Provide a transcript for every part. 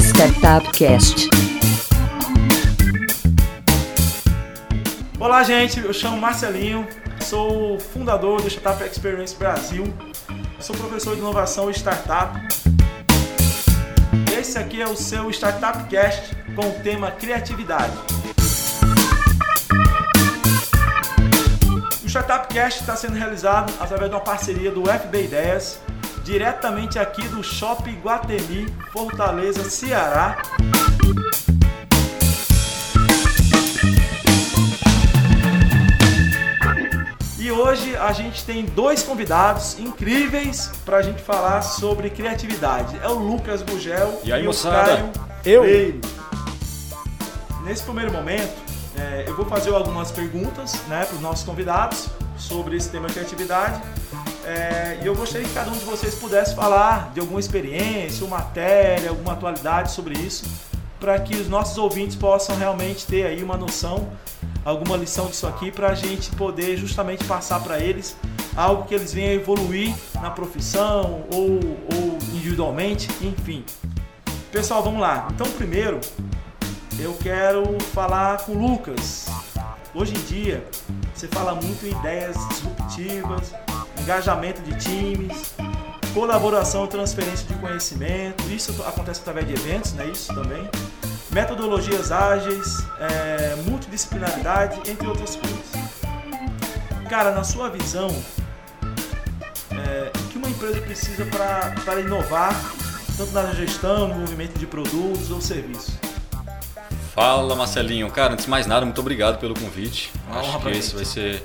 Startup Cast. Olá, gente. Eu chamo Marcelinho, sou fundador do Startup Experience Brasil, sou professor de inovação e startup. Esse aqui é o seu Startup Cast com o tema criatividade. O Startup Cast está sendo realizado através de uma parceria do FB Ideias, diretamente aqui do Shopping Guatemi, Fortaleza, Ceará. E hoje a gente tem dois convidados incríveis para a gente falar sobre criatividade. É o Lucas Gugel E aí, o moçada? Caio Eu? Freire. Nesse primeiro momento, é, eu vou fazer algumas perguntas né, para os nossos convidados sobre esse tema criatividade. É, e eu gostaria que cada um de vocês pudesse falar de alguma experiência, uma matéria, alguma atualidade sobre isso, para que os nossos ouvintes possam realmente ter aí uma noção, alguma lição disso aqui, para a gente poder justamente passar para eles algo que eles venham evoluir na profissão ou, ou individualmente, enfim. Pessoal, vamos lá. Então, primeiro, eu quero falar com o Lucas. Hoje em dia, você fala muito em ideias disruptivas, engajamento de times, colaboração e transferência de conhecimento. Isso acontece através de eventos, né? Isso também. Metodologias ágeis, é, multidisciplinaridade, entre outras coisas. Cara, na sua visão, é, o que uma empresa precisa para inovar, tanto na gestão, no movimento de produtos ou serviços? Fala Marcelinho, cara, antes de mais nada, muito obrigado pelo convite. Acho que gente. esse vai ser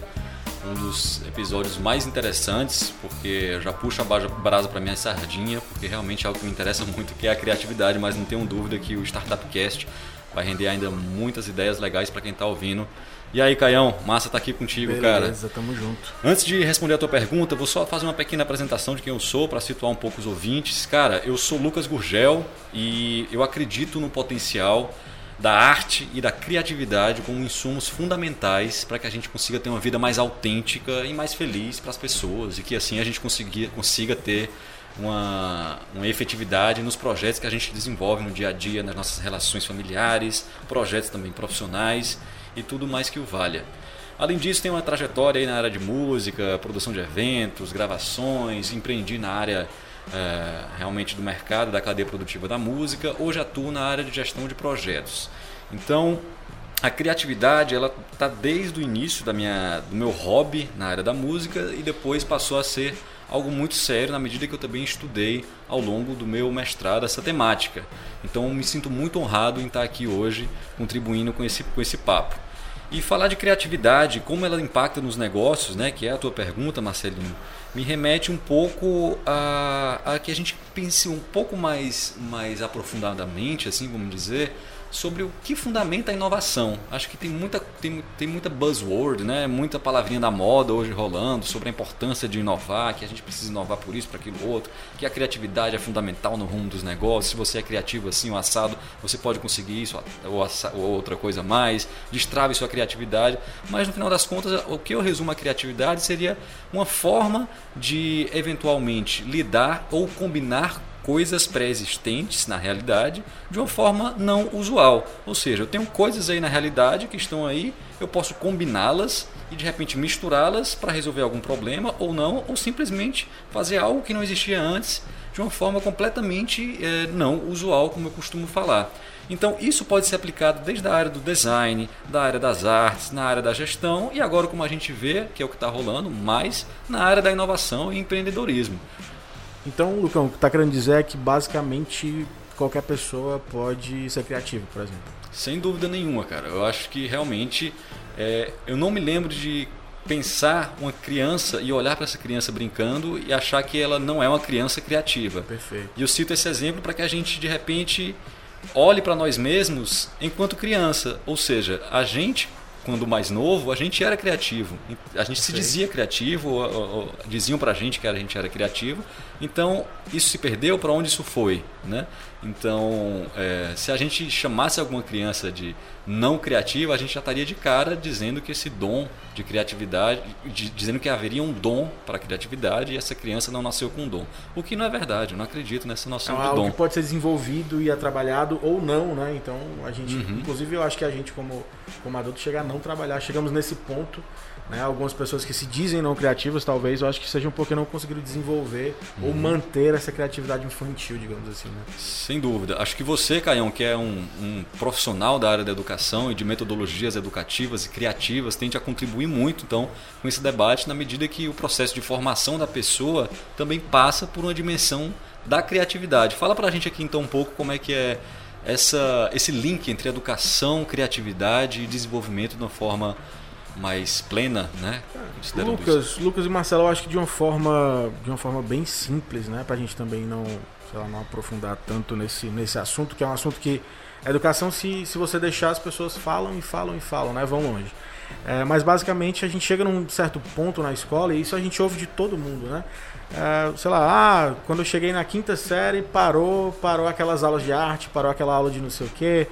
um dos episódios mais interessantes, porque já puxo a brasa para minha sardinha, porque realmente é algo que me interessa muito, que é a criatividade, mas não tenho dúvida que o Startup Cast vai render ainda muitas ideias legais para quem está ouvindo. E aí, Caião, massa tá aqui contigo, cara. Beleza, tamo junto. Antes de responder a tua pergunta, vou só fazer uma pequena apresentação de quem eu sou para situar um pouco os ouvintes. Cara, eu sou Lucas Gurgel e eu acredito no potencial da arte e da criatividade como insumos fundamentais para que a gente consiga ter uma vida mais autêntica e mais feliz para as pessoas e que assim a gente consiga, consiga ter uma, uma efetividade nos projetos que a gente desenvolve no dia a dia, nas nossas relações familiares, projetos também profissionais e tudo mais que o valha. Além disso, tem uma trajetória na área de música, produção de eventos, gravações, empreendi na área eh, realmente do mercado, da cadeia produtiva da música. Hoje atuo na área de gestão de projetos. Então, a criatividade ela está desde o início da minha, do meu hobby na área da música e depois passou a ser algo muito sério na medida que eu também estudei ao longo do meu mestrado essa temática. Então, me sinto muito honrado em estar aqui hoje contribuindo com esse, com esse papo. E falar de criatividade, como ela impacta nos negócios, né, que é a tua pergunta, Marcelinho, me remete um pouco a, a que a gente pense um pouco mais, mais aprofundadamente, assim, vamos dizer, sobre o que fundamenta a inovação. Acho que tem muita, tem, tem muita buzzword, né? muita palavrinha da moda hoje rolando sobre a importância de inovar, que a gente precisa inovar por isso, para aquilo outro, que a criatividade é fundamental no rumo dos negócios. Se você é criativo assim, o assado, você pode conseguir isso ou, ou outra coisa mais, destrave sua criatividade. Mas no final das contas, o que eu resumo a criatividade seria uma forma de eventualmente lidar ou combinar coisas pré-existentes na realidade de uma forma não usual. Ou seja, eu tenho coisas aí na realidade que estão aí, eu posso combiná-las e de repente misturá-las para resolver algum problema ou não, ou simplesmente fazer algo que não existia antes de uma forma completamente eh, não usual, como eu costumo falar. Então, isso pode ser aplicado desde a área do design, da área das artes, na área da gestão e agora, como a gente vê, que é o que está rolando, mais na área da inovação e empreendedorismo. Então, Lucão, o que tá querendo dizer é que basicamente qualquer pessoa pode ser criativo, por exemplo. Sem dúvida nenhuma, cara. Eu acho que realmente é, eu não me lembro de pensar uma criança e olhar para essa criança brincando e achar que ela não é uma criança criativa. Perfeito. E eu cito esse exemplo para que a gente de repente olhe para nós mesmos enquanto criança, ou seja, a gente quando mais novo, a gente era criativo. A gente se dizia criativo, ou, ou, diziam pra gente que a gente era criativo. Então, isso se perdeu, para onde isso foi? Né? Então, é, se a gente chamasse alguma criança de não criativa, a gente já estaria de cara dizendo que esse dom de criatividade, de, dizendo que haveria um dom para a criatividade e essa criança não nasceu com um dom. O que não é verdade, eu não acredito nessa noção é de algo dom. que pode ser desenvolvido e é trabalhado ou não, né? Então, a gente, Uhum. inclusive eu acho que a gente como, como adulto chega a não trabalhar, chegamos nesse ponto, né? Algumas pessoas que se dizem não criativas, talvez, eu acho que sejam porque não conseguiram desenvolver ou Uhum. manter essa criatividade infantil, digamos assim, né? Sem dúvida. Acho que você, Caião, que é um, um profissional da área da educação e de metodologias educativas e criativas, tende a contribuir muito, então, com esse debate, na medida que o processo de formação da pessoa também passa por uma dimensão da criatividade. Fala pra gente aqui, então, um pouco como é que é essa, esse link entre educação, criatividade e desenvolvimento de uma forma mais plena, né? Considerando isso. Lucas, Lucas e Marcelo, eu acho que de uma forma, de uma forma bem simples, né, pra gente também não, sei lá, não aprofundar tanto nesse, nesse assunto, que é um assunto que a educação, se, se você deixar, as pessoas falam e falam e falam, né, vão longe. É, mas basicamente a gente chega num certo ponto na escola e isso a gente ouve de todo mundo, né? É, sei lá, ah, quando eu cheguei na quinta série parou, parou aquelas aulas de arte, parou aquela aula de não sei o que,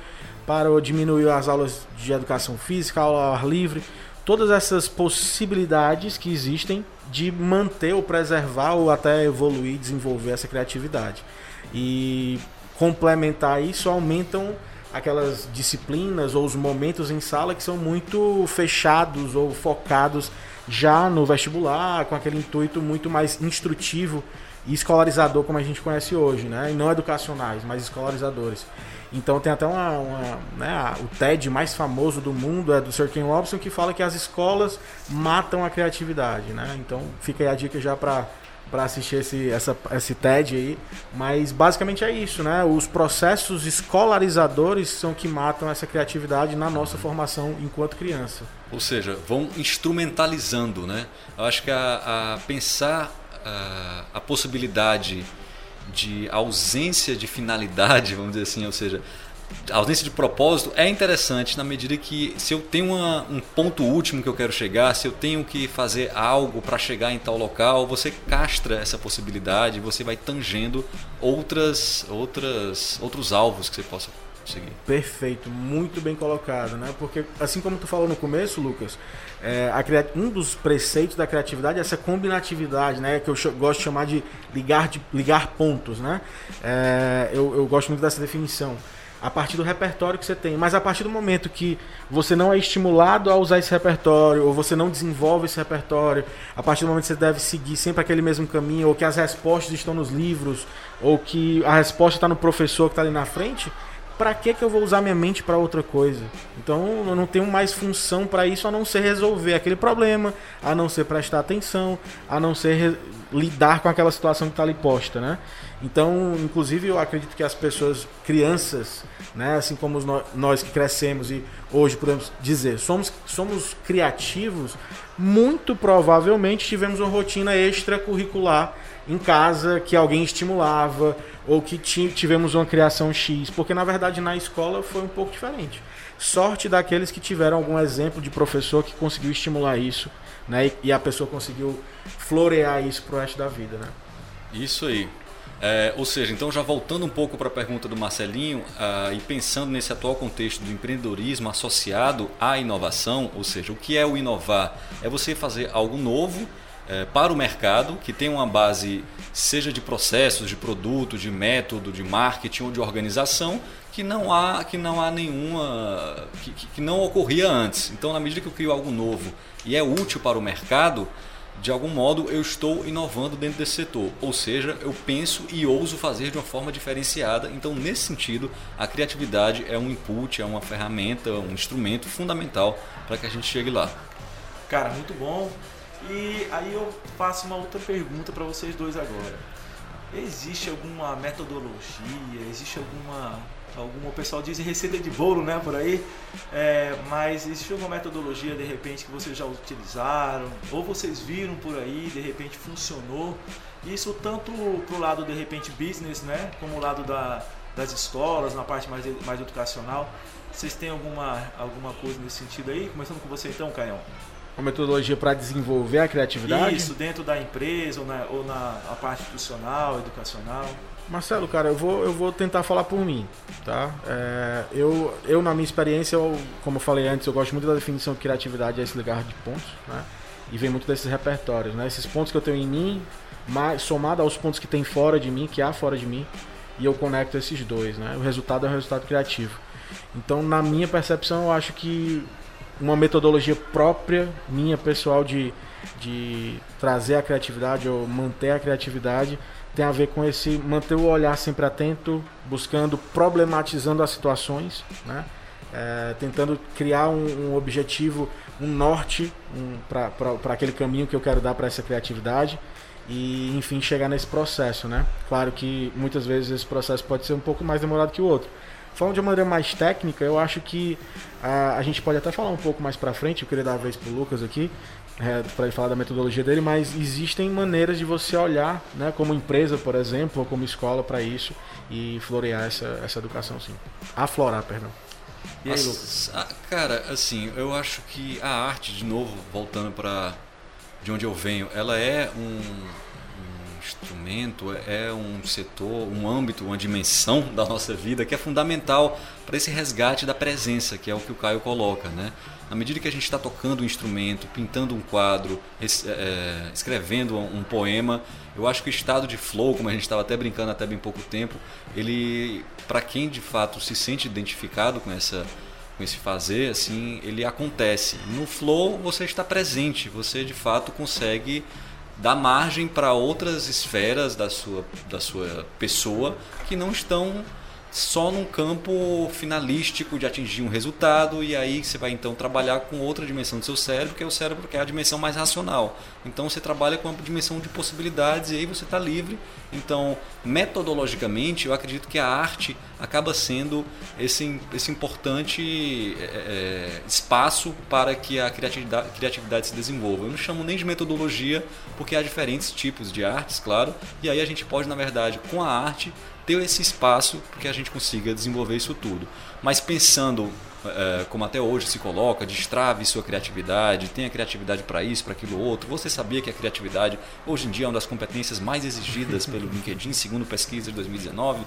parou, diminuiu as aulas de educação física, aula ao ar livre todas essas possibilidades que existem de manter ou preservar ou até evoluir, desenvolver essa criatividade. E complementar isso aumentam aquelas disciplinas ou os momentos em sala que são muito fechados ou focados já no vestibular, com aquele intuito muito mais instrutivo e escolarizador como a gente conhece hoje, né? E não educacionais, mas escolarizadores. Então tem até uma, uma né, o TED mais famoso do mundo é do Sir Ken Robinson que fala que as escolas matam a criatividade, né? Então fica aí a dica já para para assistir esse, essa, esse TED aí, mas basicamente é isso, né? Os processos escolarizadores são que matam essa criatividade na nossa formação enquanto criança. Ou seja, vão instrumentalizando, né? Eu acho que a, a pensar a, possibilidade de ausência de finalidade, vamos dizer assim, ou seja, ausência de propósito é interessante na medida que se eu tenho uma, um ponto último que eu quero chegar, se eu tenho que fazer algo para chegar em tal local, você castra essa possibilidade, você vai tangendo outras, outras, outros alvos que você possa seguir. Perfeito, muito bem colocado, né? Porque assim como tu falou no começo, Lucas, é, a, um dos preceitos da criatividade é essa combinatividade, né? Que eu gosto de chamar de ligar, de, ligar pontos, né? É, eu, eu gosto muito dessa definição a partir do repertório que você tem. Mas a partir do momento que você não é estimulado a usar esse repertório, ou você não desenvolve esse repertório, a partir do momento que você deve seguir sempre aquele mesmo caminho, ou que as respostas estão nos livros, ou que a resposta está no professor que está ali na frente, para que que eu vou usar minha mente para outra coisa? Então eu não tenho mais função para isso a não ser resolver aquele problema, a não ser prestar atenção, a não ser lidar com aquela situação que está ali posta, né? Então, inclusive, eu acredito que as pessoas, crianças, né, assim como nós que crescemos e hoje podemos dizer, somos, somos criativos, muito provavelmente tivemos uma rotina extracurricular em casa que alguém estimulava ou que tivemos uma criação X, porque na verdade na escola foi um pouco diferente. Sorte daqueles que tiveram algum exemplo de professor que conseguiu estimular isso, né, e a pessoa conseguiu florear isso pro resto da vida, né? Isso aí. É, ou seja, então já voltando um pouco para a pergunta do Marcelinho ah, e pensando nesse atual contexto do empreendedorismo associado à inovação, ou seja, o que é o inovar? É você fazer algo novo é, para o mercado que tem uma base, seja de processos, de produto, de método, de marketing ou de organização, que não há, que não há nenhuma, que, que não ocorria antes. Então, na medida que eu crio algo novo e é útil para o mercado, de algum modo eu estou inovando dentro desse setor. Ou seja, eu penso e ouso fazer de uma forma diferenciada. Então, nesse sentido, a criatividade é um input, é uma ferramenta, um instrumento fundamental para que a gente chegue lá. Cara, muito bom. E aí eu faço uma outra pergunta para vocês dois agora. Existe alguma metodologia? Existe alguma alguma o pessoal diz receita de bolo, né, por aí. É, mas existe alguma metodologia de repente que vocês já utilizaram ou vocês viram por aí, de repente funcionou? Isso tanto pro lado de repente business, né, como o lado da, das escolas, na parte mais mais educacional. Vocês têm alguma alguma coisa nesse sentido aí? Começando com você então, Caião. Uma metodologia para desenvolver a criatividade? Isso, dentro da empresa ou na, ou na parte institucional, educacional. Marcelo, cara, eu vou, eu vou tentar falar por mim, tá? É, eu, eu, na minha experiência, eu, como eu falei antes, eu gosto muito da definição de criatividade, é esse ligar de pontos, né? E vem muito desses repertórios, né? Esses pontos que eu tenho em mim, mais, somado aos pontos que tem fora de mim, que há fora de mim, e eu conecto esses dois, né? O resultado é o resultado criativo. Então, na minha percepção, eu acho que uma metodologia própria, minha pessoal, de, de trazer a criatividade ou manter a criatividade, tem a ver com esse manter o olhar sempre atento, buscando, problematizando as situações, né? É, tentando criar um, um, objetivo, um norte um, para aquele caminho que eu quero dar para essa criatividade e, enfim, chegar nesse processo, né? Claro que muitas vezes esse processo pode ser um pouco mais demorado que o outro. Falando de uma maneira mais técnica, eu acho que a, a gente pode até falar um pouco mais para frente, eu queria dar a vez pro Lucas aqui, é, para ele falar da metodologia dele, mas existem maneiras de você olhar, né, como empresa, por exemplo, ou como escola para isso e florear essa, essa educação, sim. Aflorar, perdão. E aí, Lucas? Cara, assim, eu acho que a arte, de novo, voltando para de onde eu venho, ela é um, um instrumento, é um setor, um âmbito, uma dimensão da nossa vida que é fundamental para esse resgate da presença, que é o que o Caio coloca, né? À medida que a gente está tocando um instrumento, pintando um quadro, é, escrevendo um poema, eu acho que o estado de flow, como a gente estava até brincando até bem pouco tempo, ele, para quem de fato se sente identificado com essa com esse fazer, assim, ele acontece. No flow você está presente, você de fato consegue dar margem para outras esferas da sua, da sua pessoa que não estão só num campo finalístico de atingir um resultado e aí você vai então trabalhar com outra dimensão do seu cérebro, que é o cérebro que é a dimensão mais racional. Então você trabalha com uma dimensão de possibilidades e aí você está livre. Então, metodologicamente, eu acredito que a arte acaba sendo esse, esse importante é, espaço para que a criatividade, criatividade se desenvolva. Eu não chamo nem de metodologia, porque há diferentes tipos de artes, claro, e aí a gente pode, na verdade, com a arte, ter esse espaço para que a gente consiga desenvolver isso tudo. Mas pensando é, como até hoje se coloca, destrave sua criatividade, tenha criatividade para isso, para aquilo outro. Você sabia que a criatividade hoje em dia é uma das competências mais exigidas pelo LinkedIn, segundo pesquisa de 2019?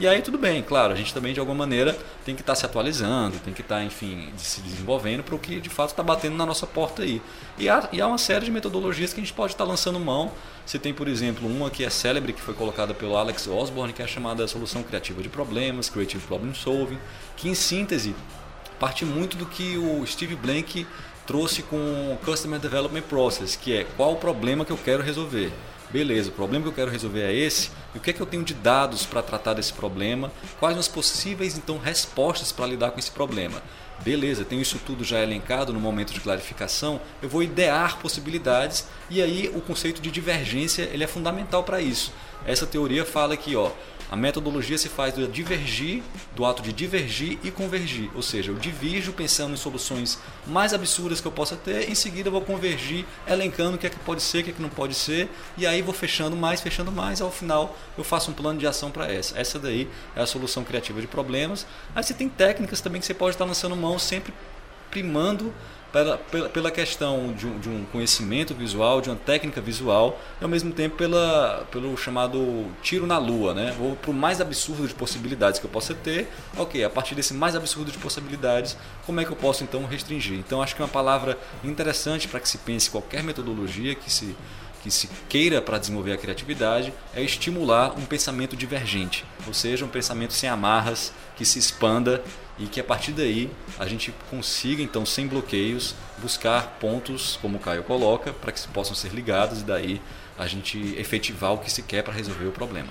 E aí tudo bem, claro, a gente também de alguma maneira tem que estar tá se atualizando, tem que estar, tá, enfim, se desenvolvendo para o que de fato está batendo na nossa porta aí. E há, e há uma série de metodologias que a gente pode estar tá lançando mão. Você tem, por exemplo, uma que é célebre, que foi colocada pelo Alex Osborne, que é chamada Solução Criativa de Problemas, Creative Problem Solving, que em síntese parte muito do que o Steve Blank trouxe com o Customer Development Process, que é qual o problema que eu quero resolver. Beleza, o problema que eu quero resolver é esse. E o que é que eu tenho de dados para tratar desse problema? Quais as possíveis então respostas para lidar com esse problema? Beleza, tenho isso tudo já elencado no momento de clarificação. Eu vou idear possibilidades e aí o conceito de divergência ele é fundamental para isso. Essa teoria fala que ó, a metodologia se faz do divergir, do ato de divergir e convergir. Ou seja, eu divirjo pensando em soluções mais absurdas que eu possa ter, em seguida eu vou convergir, elencando o que é que pode ser, o que é que não pode ser, e aí vou fechando mais, fechando mais, ao final eu faço um plano de ação para essa. Essa daí é a solução criativa de problemas. Aí você tem técnicas também que você pode estar lançando mão sempre primando pela, pela, pela questão de um, de um, conhecimento visual, de uma técnica visual, e ao mesmo tempo pela, pelo chamado tiro na lua, né? Ou para o mais absurdo de possibilidades que eu possa ter, ok, a partir desse mais absurdo de possibilidades, como é que eu posso então restringir? Então acho que é uma palavra interessante para que se pense qualquer metodologia que se que se queira para desenvolver a criatividade é estimular um pensamento divergente, ou seja, um pensamento sem amarras, que se expanda e que a partir daí a gente consiga então sem bloqueios buscar pontos como o Caio coloca para que possam ser ligados e daí a gente efetivar o que se quer para resolver o problema.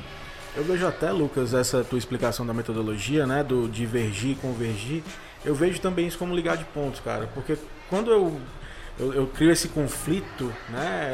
Eu vejo até Lucas essa tua explicação da metodologia, né, do divergir, convergir. Eu vejo também isso como ligar de pontos, cara, porque quando eu eu, eu, crio esse conflito, né?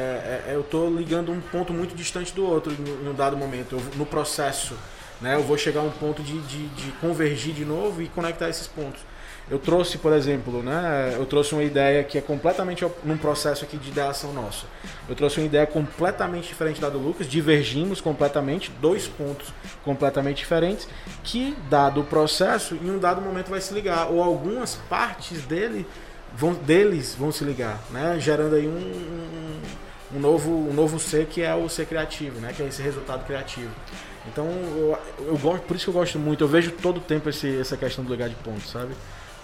É, é, eu estou ligando um ponto muito distante do outro em um dado momento, eu, no processo. Né? Eu vou chegar a um ponto de, de, de, convergir de novo e conectar esses pontos. Eu trouxe, por exemplo, né? eu trouxe uma ideia que é completamente num processo aqui de ideação nossa. Eu trouxe uma ideia completamente diferente da do Lucas, divergimos completamente, dois pontos completamente diferentes, que, dado o processo, em um dado momento vai se ligar, ou algumas partes dele vão, deles vão se ligar, né? gerando aí um, um, um, novo, um novo ser que é o ser criativo, né? que é esse resultado criativo. Então, eu, eu gosto, por isso que eu gosto muito. Eu vejo todo o tempo esse, essa questão do legado de pontos, sabe?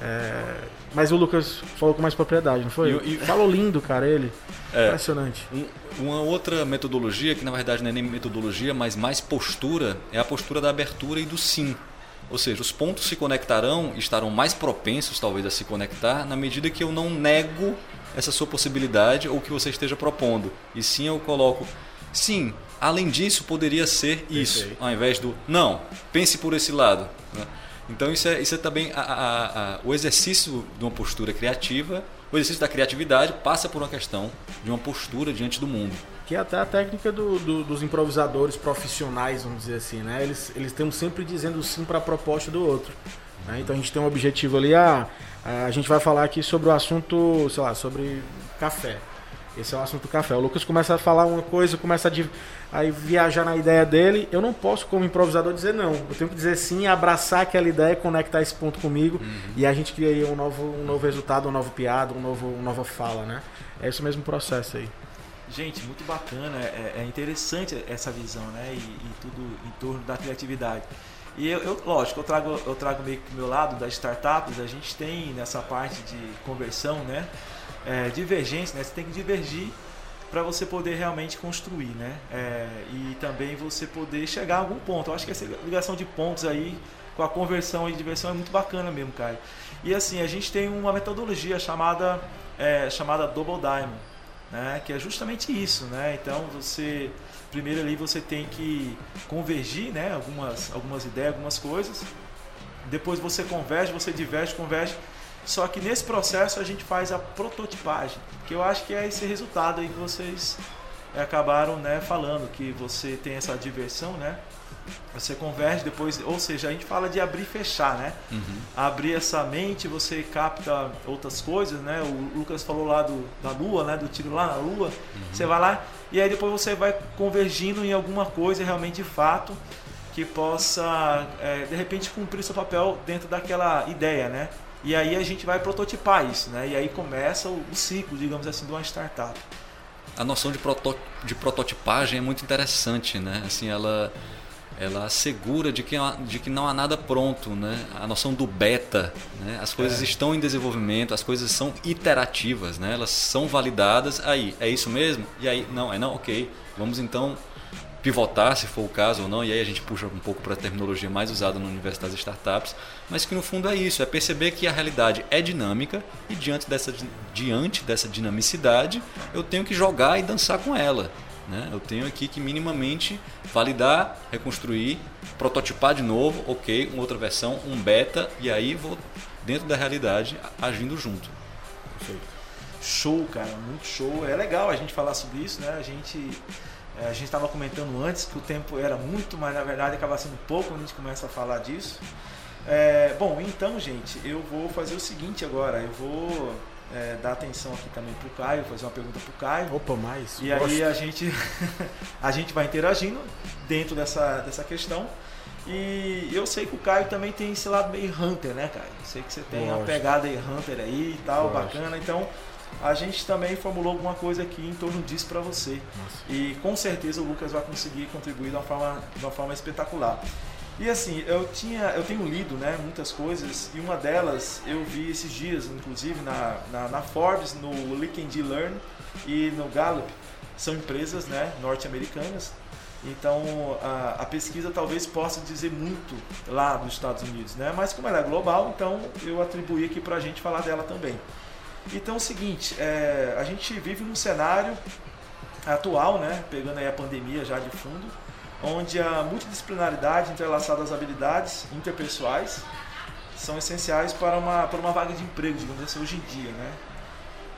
É, mas o Lucas falou com mais propriedade, não foi? E, e... Falou lindo, cara, ele. É, Impressionante. Um, uma outra metodologia, que na verdade não é nem metodologia, mas mais postura, é a postura da abertura e do sim. Ou seja, os pontos se conectarão, estarão mais propensos talvez a se conectar na medida que eu não nego essa sua possibilidade ou que você esteja propondo. E sim eu coloco, sim, além disso poderia ser isso, Perfeito. ao invés do não, pense por esse lado. Né? Então isso é, isso é também a, a, a, o exercício de uma postura criativa, o exercício da criatividade passa por uma questão de uma postura diante do mundo. Que é até a técnica do, do, dos improvisadores profissionais, vamos dizer assim, né? Eles, eles estão sempre dizendo sim para a proposta do outro. Né? Então a gente tem um objetivo ali, ah, a gente vai falar aqui sobre o assunto, sei lá, sobre café. Esse é o assunto do café. O Lucas começa a falar uma coisa, começa a, a viajar na ideia dele. Eu não posso, como improvisador, dizer não. Eu tenho que dizer sim, abraçar aquela ideia, conectar esse ponto comigo uhum. e a gente cria aí um novo, um novo resultado, um novo piada, um novo, uma nova fala, né? É esse mesmo processo aí. Gente, muito bacana, é, é interessante essa visão, né? E, e, tudo em torno da criatividade. E eu, eu, lógico, eu trago, eu trago meio que do meu lado das startups, a gente tem nessa parte de conversão, né? É, divergência, né? Você tem que divergir para você poder realmente construir, né? É, e também você poder chegar a algum ponto. Eu acho que essa ligação de pontos aí com a conversão e diversão é muito bacana mesmo, cara. E assim, a gente tem uma metodologia chamada é, chamada Double Diamond, né? Que é justamente isso, né? Então você primeiro ali você tem que convergir, né? Algumas algumas ideias, algumas coisas. Depois você converge, você diverge, converge só que nesse processo a gente faz a prototipagem, que eu acho que é esse resultado aí que vocês é, acabaram né, falando, que você tem essa diversão, né? Você converge depois, ou seja, a gente fala de abrir e fechar, né? Uhum. Abrir essa mente, você capta outras coisas, né? O Lucas falou lá do, da lua, né? Do tiro lá na lua. Uhum. Você vai lá e aí depois você vai convergindo em alguma coisa realmente de fato que possa, é, de repente, cumprir seu papel dentro daquela ideia, né? E aí a gente vai prototipar isso, né? E aí começa o, o ciclo, digamos assim, de uma startup. A noção de, proto, de prototipagem é muito interessante, né? Assim, ela ela assegura de que, de que não há nada pronto, né? A noção do beta, né? As coisas é. estão em desenvolvimento, as coisas são iterativas, né? Elas são validadas, aí, é isso mesmo? E aí, não, é não, ok. Vamos então pivotar, se for o caso ou não, e aí a gente puxa um pouco para a terminologia mais usada no universo das startups, mas que no fundo é isso, é perceber que a realidade é dinâmica e diante dessa, diante dessa dinamicidade eu tenho que jogar e dançar com ela. Né? Eu tenho aqui que minimamente validar, reconstruir, prototipar de novo, ok, uma outra versão, um beta, e aí vou dentro da realidade agindo junto. Perfeito. Show, cara, muito show. É legal a gente falar sobre isso, né? A gente a gente estava comentando antes que o tempo era muito, mas na verdade acaba sendo pouco quando a gente começa a falar disso. É, bom, então, gente, eu vou fazer o seguinte agora. Eu vou é, dar atenção aqui também para o Caio, fazer uma pergunta para o Caio. Opa, mais. E gosto. aí a gente, a gente vai interagindo dentro dessa, dessa questão. E eu sei que o Caio também tem esse lado meio Hunter, né, Caio? Eu sei que você tem Gosto. uma pegada aí Hunter aí e tal, bacana. Então, a gente também formulou alguma coisa aqui em torno disso para você. Nossa. E com certeza o Lucas vai conseguir contribuir de uma forma, de uma forma espetacular. E assim, eu tinha, eu tenho lido, né, muitas coisas e uma delas eu vi esses dias, inclusive na, na, na Forbes, no LinkedIn Learn e no Gallup, são empresas, né, norte-americanas. Então a, a, pesquisa talvez possa dizer muito lá nos Estados Unidos, né? Mas como ela é global, então eu atribuí aqui para a gente falar dela também. Então é o seguinte, é, a gente vive num cenário atual, né, pegando aí a pandemia já de fundo, onde a multidisciplinaridade entrelaçada às habilidades interpessoais são essenciais para uma, para uma vaga de emprego, digamos assim, hoje em dia, né?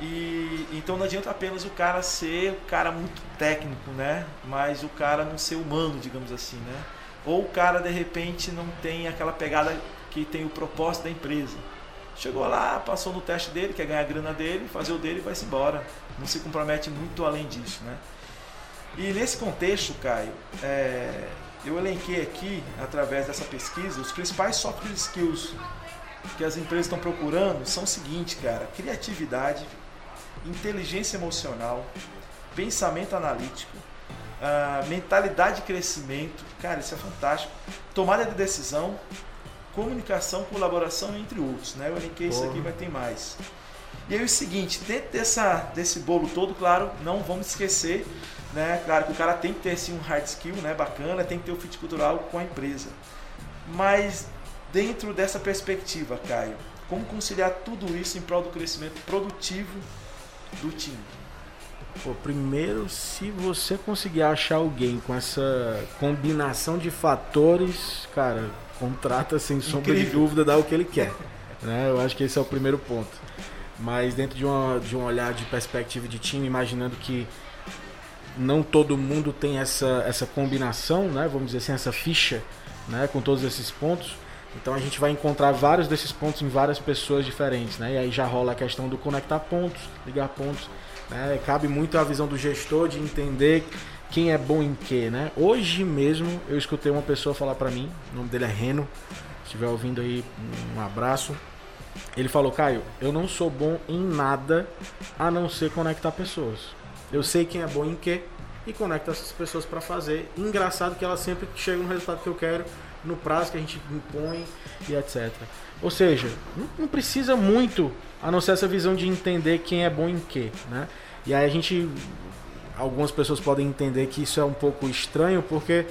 E então não adianta apenas o cara ser o cara muito técnico, né? Mas o cara não ser humano, digamos assim, né? Ou o cara de repente não tem aquela pegada que tem o propósito da empresa. Chegou lá, passou no teste dele, quer ganhar a grana dele, fazer o dele e vai-se embora. Não se compromete muito além disso, né? E nesse contexto, Caio, é, eu elenquei aqui, através dessa pesquisa, os principais soft skills que as empresas estão procurando são o seguinte, cara: criatividade, inteligência emocional, pensamento analítico, uh, mentalidade de crescimento, cara, isso é fantástico. Tomada de decisão, comunicação, colaboração, entre outros, né? Eu elenquei isso aqui, mas tem mais. E aí o seguinte, dentro dessa, desse bolo todo, claro, não vamos esquecer, né? Claro que o cara tem que ter assim, um hard skill, né? Bacana, tem que ter o fit cultural com a empresa. Mas dentro dessa perspectiva, Caio, como conciliar tudo isso em prol do crescimento produtivo do time? Pô, primeiro, se você conseguir achar alguém com essa combinação de fatores, cara, contrata sem sombra Incrível. de dúvida, dá o que ele quer. né? Eu acho que esse é o primeiro ponto. Mas dentro de, uma, de um olhar de perspectiva de time, imaginando que não todo mundo tem essa, essa combinação, né? vamos dizer assim, essa ficha né? com todos esses pontos. Então a gente vai encontrar vários desses pontos em várias pessoas diferentes. Né? E aí já rola a questão do conectar pontos, ligar pontos. Né? Cabe muito a visão do gestor de entender quem é bom em quê, né? Hoje mesmo eu escutei uma pessoa falar para mim, o nome dele é Reno, se estiver ouvindo aí, um abraço. Ele falou, Caio, eu não sou bom em nada a não ser conectar pessoas. Eu sei quem é bom em quê e conecto essas pessoas para fazer. Engraçado que ela sempre chega no resultado que eu quero, no prazo que a gente impõe e etc. Ou seja, não precisa muito a não ser essa visão de entender quem é bom em quê, né? E aí a gente algumas pessoas podem entender que isso é um pouco estranho, porque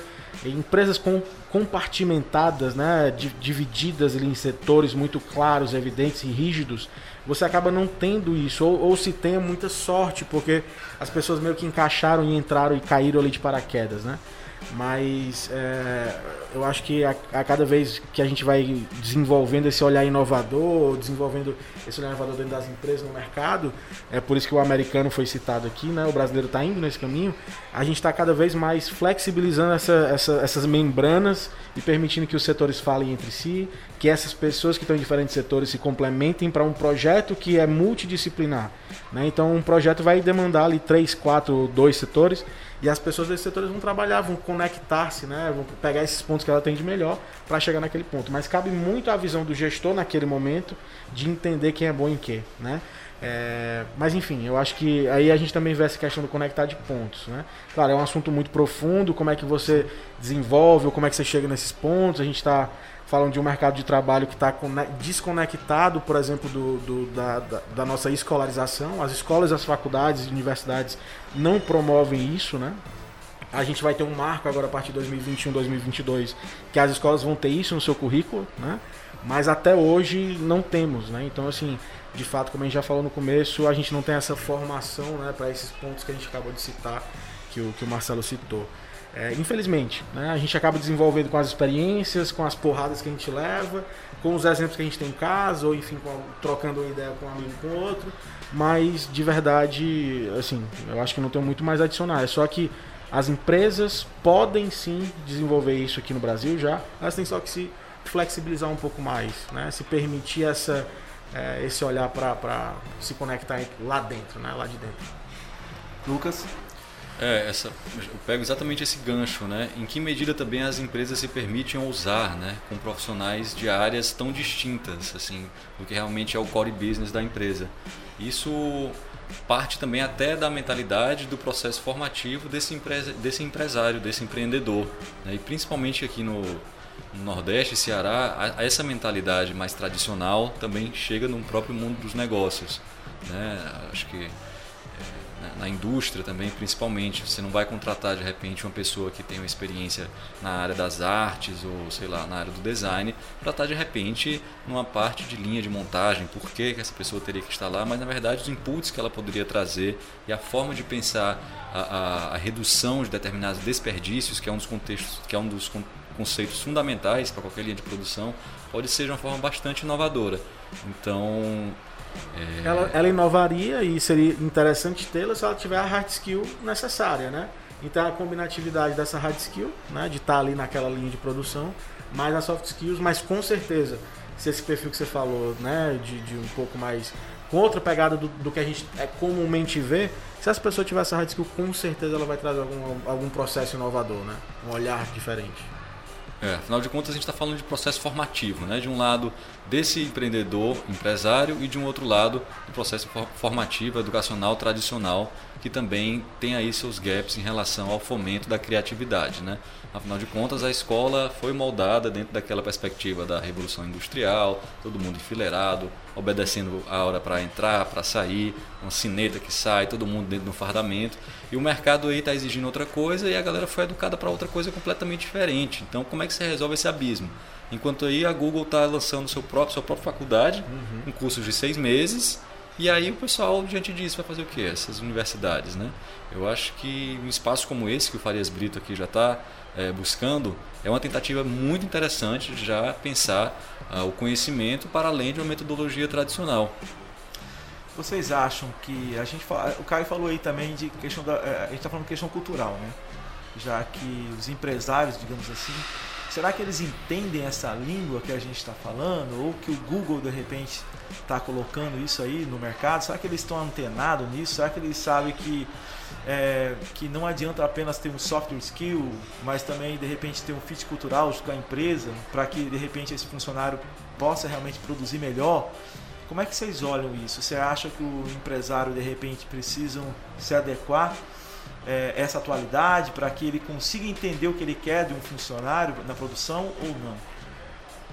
empresas com, compartimentadas, né, divididas em setores muito claros, evidentes e rígidos, você acaba não tendo isso, ou, ou se tem muita sorte, porque as pessoas meio que encaixaram e entraram e caíram ali de paraquedas, né? Mas é, eu acho que a, a, cada vez que a gente vai desenvolvendo esse olhar inovador, desenvolvendo esse olhar inovador dentro das empresas no mercado, é por isso que o americano foi citado aqui, né? O brasileiro está indo nesse caminho. A gente está cada vez mais flexibilizando essa, essa, essas membranas e permitindo que os setores falem entre si, que essas pessoas que estão em diferentes setores se complementem para um projeto que é multidisciplinar. Né? Então, um projeto vai demandar ali três, quatro, dois setores e as pessoas desses setores vão trabalhar, vão conectar-se, né? vão pegar esses pontos que ela tem de melhor para chegar naquele ponto. Mas cabe muito à visão do gestor naquele momento de entender quem é bom em quê. Né? É, mas enfim, eu acho que aí a gente também vê essa questão do conectar de pontos. Né? Claro, é um assunto muito profundo, como é que você desenvolve ou como é que você chega nesses pontos. A gente está falando de um mercado de trabalho que está desconectado, por exemplo, do, do da, da, da, nossa escolarização. As escolas, as faculdades, universidades não promovem isso, né? A gente vai ter um marco agora a partir de 2021, 2022, que as escolas vão ter isso no seu currículo, né? Mas até hoje não temos, né? Então, assim, de fato, como a gente já falou no começo, a gente não tem essa formação, né, para esses pontos que a gente acabou de citar, que o, que o Marcelo citou. É, infelizmente, né? a gente acaba desenvolvendo com as experiências, com as porradas que a gente leva, com os exemplos que a gente tem em casa, ou enfim, com, trocando uma ideia com um amigo com outro. Mas de verdade, assim, eu acho que não tem muito mais a adicionar. É só que as empresas podem sim desenvolver isso aqui no Brasil já, elas têm só que se flexibilizar um pouco mais, né? se permitir essa, é, esse olhar para se conectar lá dentro, né? lá de dentro. Lucas? É, essa, eu pego exatamente esse gancho, né? Em que medida também as empresas se permitem ousar, né? Com profissionais de áreas tão distintas, assim, do que realmente é o core business da empresa. Isso parte também até da mentalidade do processo formativo desse, empresa, desse empresário, desse empreendedor. Né? E principalmente aqui no, no Nordeste, Ceará, essa mentalidade mais tradicional também chega no próprio mundo dos negócios. Né? Acho que na indústria também, principalmente. Você não vai contratar de repente uma pessoa que tem uma experiência na área das artes ou sei lá, na área do design, para estar de repente numa parte de linha de montagem, por que essa pessoa teria que estar lá, mas na verdade os inputs que ela poderia trazer e a forma de pensar a, a, a redução de determinados desperdícios, que é um dos contextos, que é um dos conceitos fundamentais para qualquer linha de produção, pode ser de uma forma bastante inovadora. Então, é... Ela, ela inovaria e seria interessante tê-la se ela tiver a hard skill necessária, né? Então a combinatividade dessa hard skill, né, de estar tá ali naquela linha de produção, mais as soft skills, mas com certeza, se esse perfil que você falou, né, de, de um pouco mais com outra pegada do, do, que a gente é comumente vê, se essa pessoa tiver essa hard skill, com certeza ela vai trazer algum, algum processo inovador, né? Um olhar diferente. É, afinal de contas, a gente está falando de processo formativo, né? de um lado desse empreendedor, empresário, e de um outro lado do processo formativo, educacional, tradicional, que também tem aí seus gaps em relação ao fomento da criatividade. Né? Afinal de contas, a escola foi moldada dentro daquela perspectiva da revolução industrial, todo mundo enfileirado, obedecendo a hora para entrar, para sair, uma sineta que sai, todo mundo dentro do fardamento. E o mercado aí está exigindo outra coisa e a galera foi educada para outra coisa completamente diferente. Então, como é que você resolve esse abismo? Enquanto aí a Google está lançando seu próprio, sua própria faculdade, uhum. um curso de seis meses, e aí o pessoal, diante disso, vai fazer o quê? Essas universidades, né? Eu acho que um espaço como esse, que o Farias Brito aqui já está é, buscando, é uma tentativa muito interessante de já pensar ah, o conhecimento para além de uma metodologia tradicional. Vocês acham que a gente fala, o Caio falou aí também de questão da é, a gente está falando de questão cultural, né? Já que os empresários, digamos assim, será que eles entendem essa língua que a gente está falando ou que o Google de repente está colocando isso aí no mercado? Será que eles estão antenados nisso? Será que eles sabem que é, que não adianta apenas ter um software skill, mas também de repente ter um fit cultural com a empresa, para que de repente esse funcionário possa realmente produzir melhor. Como é que vocês olham isso? Você acha que o empresário de repente precisam se adequar é, essa atualidade para que ele consiga entender o que ele quer de um funcionário na produção ou não?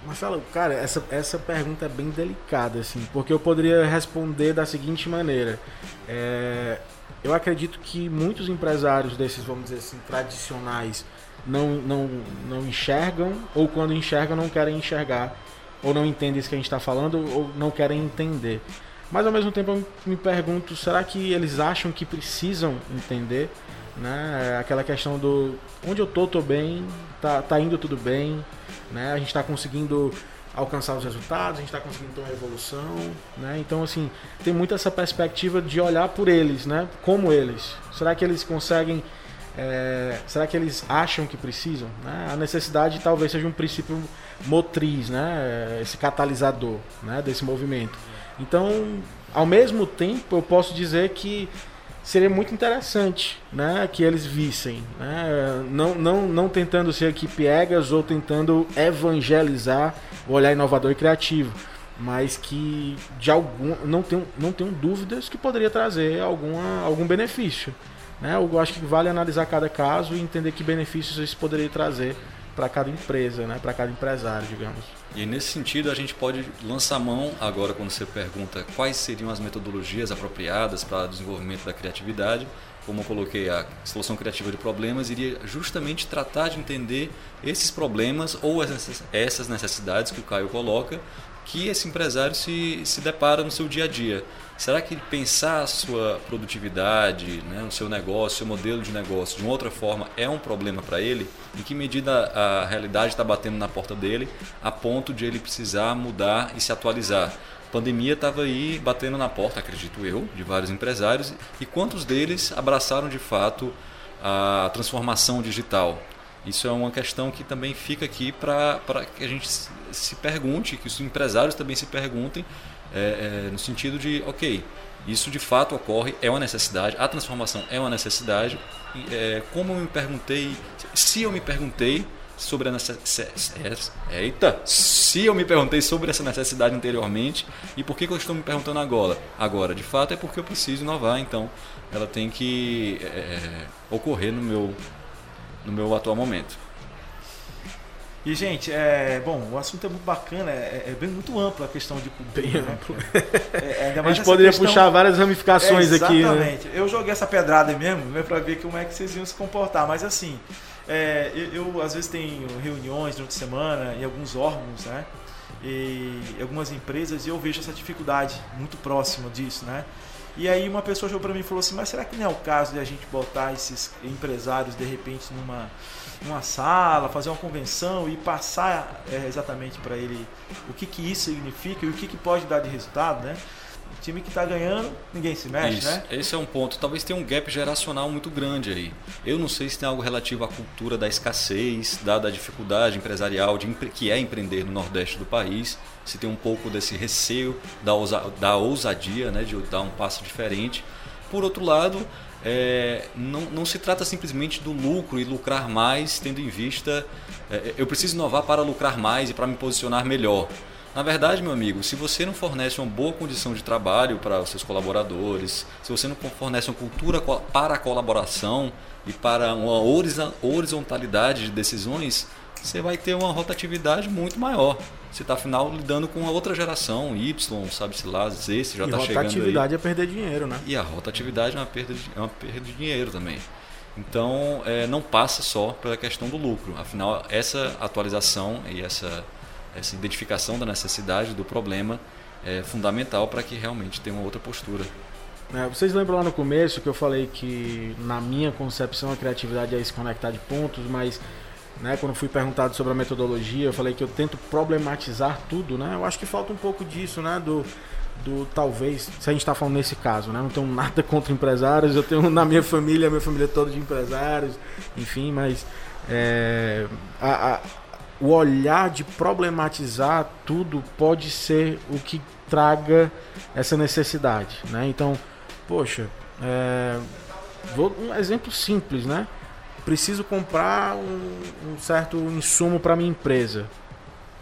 Marcelo, cara, essa, essa pergunta é bem delicada, assim, porque eu poderia responder da seguinte maneira. É, eu acredito que muitos empresários desses, vamos dizer assim, tradicionais não, não, não enxergam, ou quando enxergam não querem enxergar, ou não entendem isso que a gente está falando, ou não querem entender. Mas ao mesmo tempo eu me pergunto, será que eles acham que precisam entender? Né? Aquela questão do onde eu tô, tô bem, tá, tá indo tudo bem, né? A gente está conseguindo alcançar os resultados, a gente está conseguindo ter uma evolução, né? Então assim tem muito essa perspectiva de olhar por eles, né? Como eles? Será que eles conseguem? É, será que eles acham que precisam? Né? A necessidade talvez seja um princípio motriz, né? Esse catalisador, né? Desse movimento. Então, ao mesmo tempo, eu posso dizer que seria muito interessante né, que eles vissem. Né, não, não, não tentando ser aqui piegas ou tentando evangelizar o olhar inovador e criativo, mas que de algum não tenho, não tenho dúvidas que poderia trazer alguma, algum benefício. Né? Eu acho que vale analisar cada caso e entender que benefícios isso poderia trazer para cada empresa, né? para cada empresário, digamos. E nesse sentido a gente pode lançar mão agora quando você pergunta quais seriam as metodologias apropriadas para o desenvolvimento da criatividade, como eu coloquei a solução criativa de problemas iria justamente tratar de entender esses problemas ou essas necessidades que o Caio coloca que esse empresário se, se depara no seu dia a dia. Será que pensar a sua produtividade, né, o seu negócio, o seu modelo de negócio de uma outra forma é um problema para ele? Em que medida a realidade está batendo na porta dele a ponto de ele precisar mudar e se atualizar? A pandemia estava aí batendo na porta, acredito eu, de vários empresários e quantos deles abraçaram de fato a transformação digital? Isso é uma questão que também fica aqui para que a gente se pergunte, que os empresários também se perguntem, é, é, no sentido de, ok, isso de fato ocorre, é uma necessidade, a transformação é uma necessidade. É, como eu me perguntei, se eu me perguntei sobre a necessidade. Eita! Se eu me perguntei sobre essa necessidade anteriormente e por que, que eu estou me perguntando agora? Agora, de fato, é porque eu preciso inovar, então ela tem que é, ocorrer no meu, no meu atual momento. E, gente, é, bom, o assunto é muito bacana, é, é bem muito amplo a questão de cultura. Bem né? amplo. É, a gente poderia questão... puxar várias ramificações é, aqui. Né? Exatamente. Né? Eu joguei essa pedrada mesmo, né, para ver como é que vocês iam se comportar. Mas, assim, é, eu, eu, às vezes tenho reuniões durante a semana em alguns órgãos, né? E algumas empresas, e eu vejo essa dificuldade muito próxima disso, né? E aí uma pessoa chegou para mim e falou assim, mas será que não é o caso de a gente botar esses empresários de repente numa numa sala, fazer uma convenção e passar é, exatamente para ele o que, que isso significa e o que, que pode dar de resultado, né? O time que está ganhando, ninguém se mexe, Isso. né? Esse é um ponto. Talvez tenha um gap geracional muito grande aí. Eu não sei se tem algo relativo à cultura da escassez, dada a dificuldade empresarial de, que é empreender no Nordeste do país. Se tem um pouco desse receio da, ousa, da ousadia, né, de dar um passo diferente. por outro lado, é, não, não, se trata simplesmente do lucro e lucrar mais, tendo em vista é, eu preciso inovar para lucrar mais e para me posicionar melhor. Na verdade, meu amigo, se você não fornece uma boa condição de trabalho para os seus colaboradores, se você não fornece uma cultura para a colaboração e para uma horizontalidade de decisões, você vai ter uma rotatividade muito maior. Você está, afinal, lidando com a outra geração, Y, sabe-se lá, Z, você já está chegando aí. rotatividade é perder dinheiro, né? E a rotatividade é uma perda de, é uma perda de dinheiro também. Então, é, não passa só pela questão do lucro. Afinal, essa atualização e essa essa identificação da necessidade do problema é fundamental para que realmente tenha uma outra postura. É, vocês lembram lá no começo que eu falei que na minha concepção a criatividade é se conectar de pontos, mas né, quando fui perguntado sobre a metodologia, eu falei que eu tento problematizar tudo, né? Eu acho que falta um pouco disso, né, do do talvez, se a gente está falando nesse caso, né? Não tenho nada contra empresários, eu tenho na minha família, a minha família toda de empresários, enfim, mas é, a, a, o olhar de problematizar tudo pode ser o que traga essa necessidade, né? Então, poxa, é, vou um exemplo simples, né? Preciso comprar um, um certo insumo para minha empresa.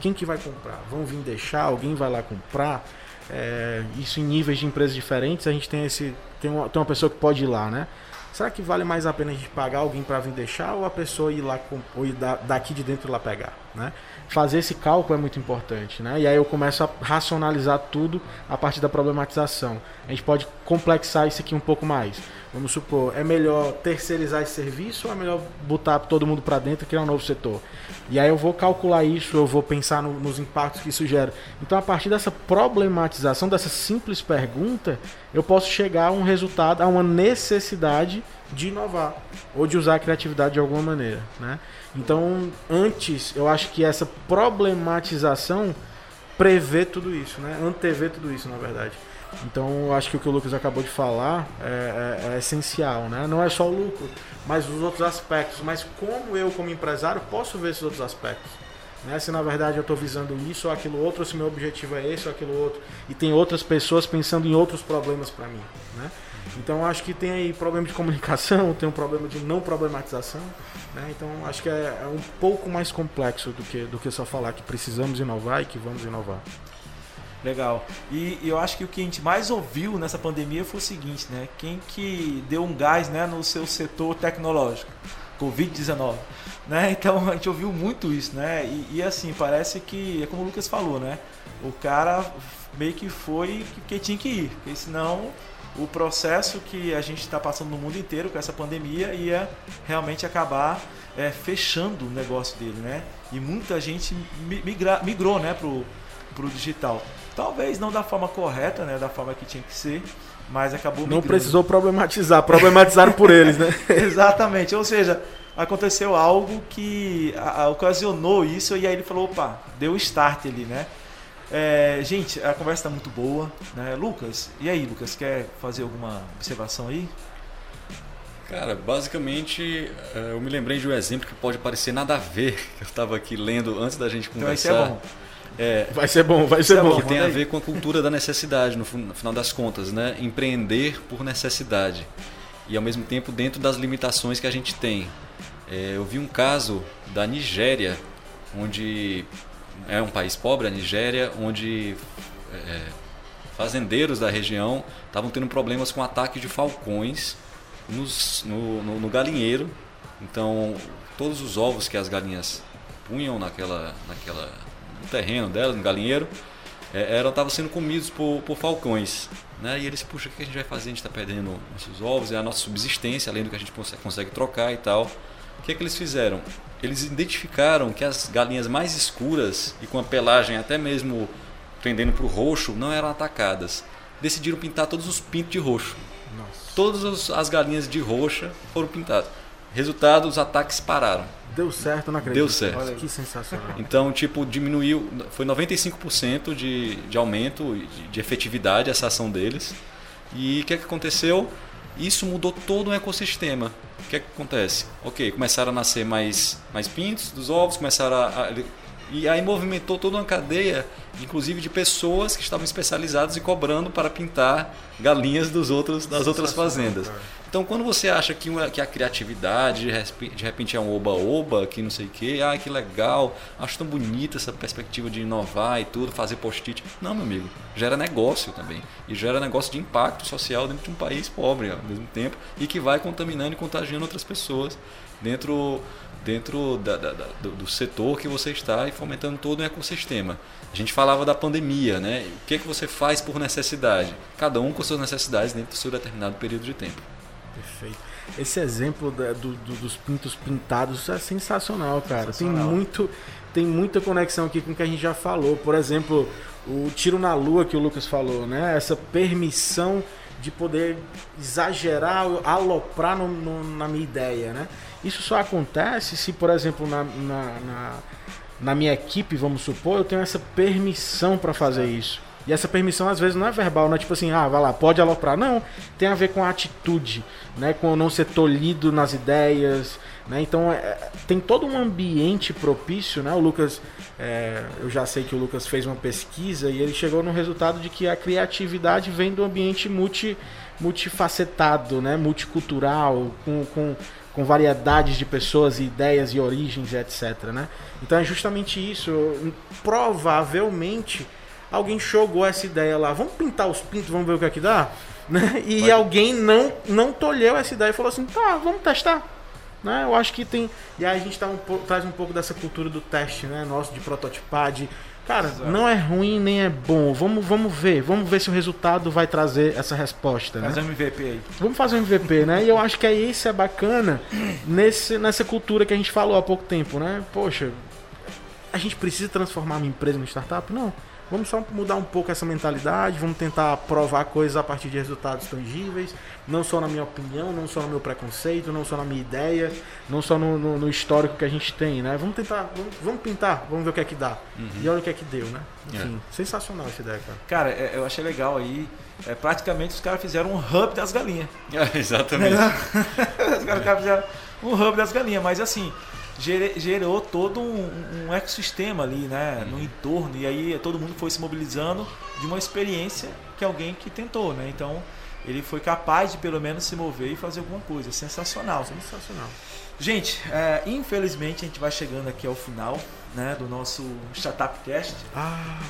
Quem que vai comprar? Vão vir deixar? Alguém vai lá comprar? É, isso em níveis de empresas diferentes. A gente tem esse tem uma, tem uma pessoa que pode ir lá, né? Será que vale mais a pena a gente pagar alguém para vir deixar ou a pessoa ir lá ou ir daqui de dentro lá pegar? Né? Fazer esse cálculo é muito importante. Né? E aí eu começo a racionalizar tudo a partir da problematização. A gente pode complexar isso aqui um pouco mais. Vamos supor, é melhor terceirizar esse serviço ou é melhor botar todo mundo para dentro e criar um novo setor? E aí eu vou calcular isso, eu vou pensar no, nos impactos que isso gera. Então, a partir dessa problematização, dessa simples pergunta, eu posso chegar a um resultado, a uma necessidade de inovar ou de usar a criatividade de alguma maneira. Né? Então, antes, eu acho que essa problematização prevê tudo isso, né? antevê tudo isso, na verdade. Então, eu acho que o que o Lucas acabou de falar é, é, é, essencial, né? Não é só o lucro, mas os outros aspectos. Mas como eu, como empresário, posso ver esses outros aspectos? Né? Se na verdade eu estou visando isso ou aquilo outro, ou se meu objetivo é esse ou aquilo outro, e tem outras pessoas pensando em outros problemas para mim, né? Então acho que tem aí problema de comunicação, tem um problema de não problematização, né? Então acho que é, é um pouco mais complexo do que, do que só falar que precisamos inovar e que vamos inovar. Legal. E, eu acho que o que a gente mais ouviu nessa pandemia foi o seguinte, né? Quem que deu um gás né, no seu setor tecnológico? Covid-19. Né? Então a gente ouviu muito isso, né? E, e, assim, parece que, é como o Lucas falou, né? O cara meio que foi porque tinha que ir, porque senão o processo que a gente está passando no mundo inteiro com essa pandemia ia realmente acabar é, fechando o negócio dele, né? E muita gente migra, migrou né, pro, pro digital. Talvez não da forma correta, né? Da forma que tinha que ser, mas acabou Não precisou problematizar, problematizaram por eles, né? Exatamente. Ou seja, aconteceu algo que a, a, ocasionou isso e aí ele falou, opa, deu start ali, né? É, gente, a conversa está muito boa, né? Lucas, e aí, Lucas, quer fazer alguma observação aí? Cara, basicamente, é, eu me lembrei de um exemplo que pode parecer nada a ver, que eu estava aqui lendo antes da gente conversar. Então, é bom. É, vai ser bom, vai ser bom. Que tem a ver com a cultura da necessidade, no, final das contas, né? Empreender por necessidade e ao mesmo tempo dentro das limitações que a gente tem. É, eu vi um caso da Nigéria, onde é um país pobre, a Nigéria, onde é, fazendeiros da região estavam tendo problemas com ataque de falcões nos, no, no, no galinheiro. Então, todos os ovos que as galinhas punham naquela, naquela no terreno delas, no galinheiro, é, estavam sendo comidos por, por falcões. Né? E eles, puxa, o que a gente vai fazer? A gente está perdendo nossos ovos, é a nossa subsistência, além do que a gente consegue, consegue trocar e tal. O que é que eles fizeram? Eles identificaram que as galinhas mais escuras e com a pelagem até mesmo tendendo para o roxo não eram atacadas. Decidiram pintar todos os pintos de roxo. Nossa. Todas as galinhas de roxa foram pintadas. Resultado, os ataques pararam. Deu certo, não acredito. Deu certo. Olha que sensacional. Então, tipo, diminuiu, foi 95% de, de aumento de, de efetividade essa ação deles. E o que, é que aconteceu? Isso mudou todo o ecossistema. O que, é que acontece? Ok, começaram a nascer mais, mais pintos dos ovos, começaram a, a E aí movimentou toda uma cadeia, inclusive de pessoas que estavam especializadas e cobrando para pintar galinhas dos outros, das outras fazendas. Então, quando você acha que, uma, que a criatividade de repente é um oba-oba, que não sei o que, ah, que legal, acho tão bonita essa perspectiva de inovar e tudo, fazer post-it. Não, meu amigo, gera negócio também. E gera negócio de impacto social dentro de um país pobre ao mesmo tempo e que vai contaminando e contagiando outras pessoas dentro, dentro da, da, da, do, do, setor que você está e fomentando todo um ecossistema. A gente falava da pandemia, né? O que, é que você faz por necessidade? Cada um com suas necessidades dentro do seu determinado período de tempo. Perfeito. Esse exemplo da, do, do, dos pintos pintados é sensacional, cara. Sensacional. Tem, muito, tem muita conexão aqui com o que a gente já falou. Por exemplo, o tiro na lua que o Lucas falou, né? Essa permissão de poder exagerar, aloprar no, no, na minha ideia, né? Isso só acontece se, por exemplo, na, na, na, na minha equipe, vamos supor, eu tenho essa permissão para fazer isso. E essa permissão às vezes não é verbal, não é tipo assim, ah, vai lá, pode aloprar. Não, tem a ver com a atitude, né? Com não ser tolhido nas ideias, né? Então é, tem todo um ambiente propício, né? O Lucas, é, eu já sei que o Lucas fez uma pesquisa e ele chegou no resultado de que a criatividade vem do ambiente multi, multifacetado, né? Multicultural, com, com com variedades de pessoas, ideias e origens, etc. Né? Então é justamente isso. Provavelmente alguém jogou essa ideia lá, vamos pintar os pintos, vamos ver o que é que dá? Né? E Vai. alguém não, não tolheu essa ideia e falou assim, tá, vamos testar. Né? Eu acho que tem. E aí a gente tá um, traz um pouco dessa cultura do teste, né? Nosso de prototipar, de. Cara, Exato. não é ruim nem é bom. Vamos, vamos ver. Vamos ver se o resultado vai trazer essa resposta. Fazer né? um MVP aí. Vamos fazer um MVP, né? E eu acho que é isso é bacana nesse, nessa cultura que a gente falou há pouco tempo, né? Poxa, a gente precisa transformar uma empresa em startup? Não. Vamos só mudar um pouco essa mentalidade, vamos tentar provar coisas a partir de resultados tangíveis, não só na minha opinião, não só no meu preconceito, não só na minha ideia, não só no, no, no histórico que a gente tem, né? Vamos tentar, vamos, vamos, pintar, vamos ver o que é que dá. Uhum. E olha o que é que deu, né? Enfim, é. sensacional essa ideia, cara. Cara, é, eu achei legal aí. É, praticamente os caras fizeram um hub das galinhas. É, exatamente. os caras fizeram um hub das galinhas, mas assim, gerou todo um, um ecossistema ali, né, no entorno, e aí todo mundo foi se mobilizando de uma experiência que alguém que tentou, né? Então, ele foi capaz de pelo menos se mover e fazer alguma coisa. Sensacional. Sensacional. Gente, é, infelizmente a gente vai chegando aqui ao final né, do nosso Startup Cast. Ah.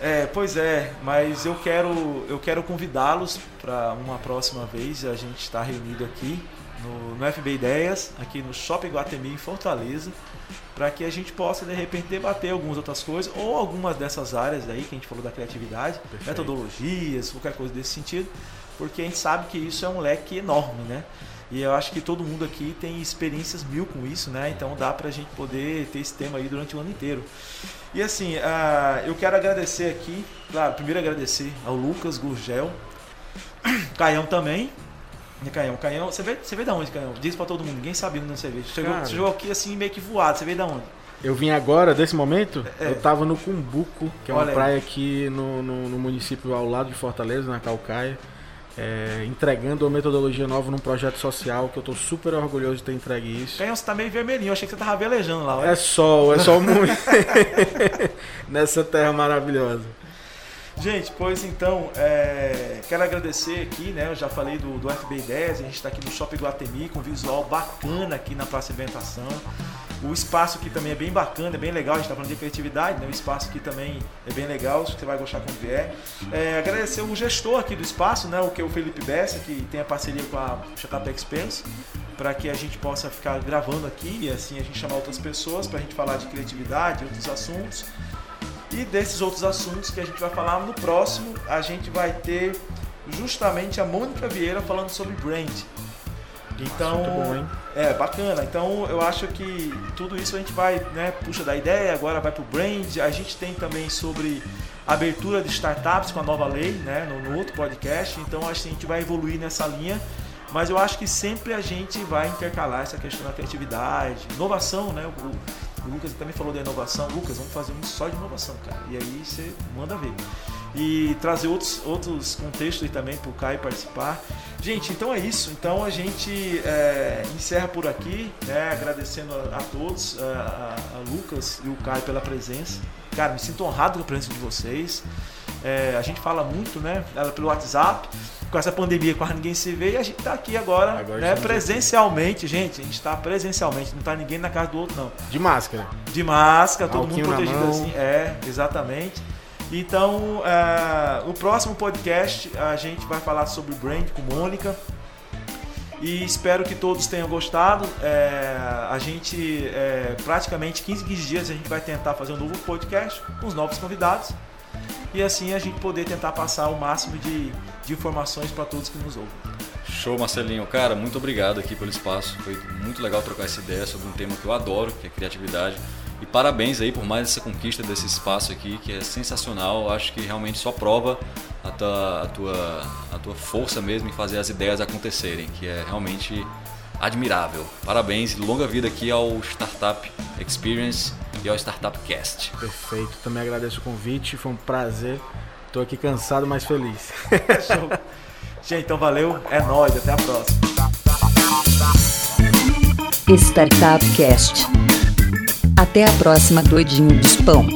É, pois é, mas eu quero, eu quero convidá-los para uma próxima vez. A gente está reunido aqui no, no FB Ideias, aqui no Shopping Guatemi, em Fortaleza, para que a gente possa, de repente, debater algumas outras coisas, ou algumas dessas áreas aí que a gente falou da criatividade, Perfeito. metodologias, qualquer coisa desse sentido, porque a gente sabe que isso é um leque enorme, né? E eu acho que todo mundo aqui tem experiências mil com isso, né? Então dá para a gente poder ter esse tema aí durante o ano inteiro. E assim, uh, eu quero agradecer aqui, claro, primeiro agradecer ao Lucas Gurgel, Caião também, de Canhão. Canhão, você veio, você veio da onde, Canhão? Diz pra todo mundo, ninguém sabia onde você veio. Chegou, você chegou aqui assim meio que voado, você veio da onde? Eu vim agora, desse momento, é. eu tava no Cumbuco, que é uma Olha praia aí. aqui no, no, no, município ao lado de Fortaleza, na Calcaia. É, entregando uma metodologia nova num projeto social que eu tô super orgulhoso de ter entregue isso. Canhão, você tá meio vermelhinho, eu achei que você tava velejando lá. Olha. É sol, é sol muito. Nessa terra maravilhosa. Gente, pois então, é, quero agradecer aqui, né? Eu já falei do, do FB10, a gente está aqui no Shopping Guatemi com visual bacana aqui na Praça Inventação. O espaço aqui também é bem bacana, é bem legal, a gente está falando de criatividade, né? O espaço aqui também é bem legal, você vai gostar quando vier. É, agradecer o gestor aqui do espaço, né? O que é o Felipe Bessa, que tem a parceria com a Chacapé Expense, para que a gente possa ficar gravando aqui e assim a gente chamar outras pessoas para a gente falar de criatividade, outros assuntos. E desses outros assuntos que a gente vai falar no próximo, a gente vai ter justamente a Mônica Vieira falando sobre brand. Então, bom, é bacana. Então, eu acho que tudo isso a gente vai, né, puxa da ideia, agora vai para o brand. A gente tem também sobre abertura de startups com a nova lei, né, no, no outro podcast. Então, acho que a gente vai evoluir nessa linha. Mas eu acho que sempre a gente vai intercalar essa questão da criatividade, inovação, né? O, o Lucas também falou da inovação. Lucas, vamos fazer um só de inovação, cara. E aí você manda ver. e trazer outros, outros contextos também para o Caio participar. Gente, então é isso. Então a gente é, encerra por aqui, né? agradecendo a, a todos, a, a, Lucas e o Caio pela presença. Cara, me sinto honrado com a presença de vocês. É, a gente fala muito, né? Pelo WhatsApp. Com essa pandemia, quase ninguém se vê. E a gente está aqui agora, agora né? presencialmente, gente. A gente está presencialmente. Não está ninguém na casa do outro, não. De máscara. De máscara, todo mundo protegido assim. É, exatamente. Então, uh, o próximo podcast a gente vai falar sobre o brand com Mônica. E espero que todos tenham gostado. É, a gente, é, praticamente 15, 15 dias, a gente vai tentar fazer um novo podcast com os novos convidados. E assim a gente poder tentar passar o máximo de, de informações para todos que nos ouvem. Show, Marcelinho. Cara, muito obrigado aqui pelo espaço. Foi muito legal trocar essa ideia sobre um tema que eu adoro, que é criatividade. E parabéns aí por mais essa conquista desse espaço aqui, que é sensacional. Acho que realmente só prova a tua, a tua, a tua força mesmo em fazer as ideias acontecerem, que é realmente admirável. Parabéns e longa vida aqui ao Startup Experience e ao Startup Cast. Perfeito. Também agradeço o convite, foi um prazer. Estou aqui cansado, mas feliz. Show. Gente, então valeu, é nóis, até a próxima. Startup Cast. Até a próxima, doidinho dos pão.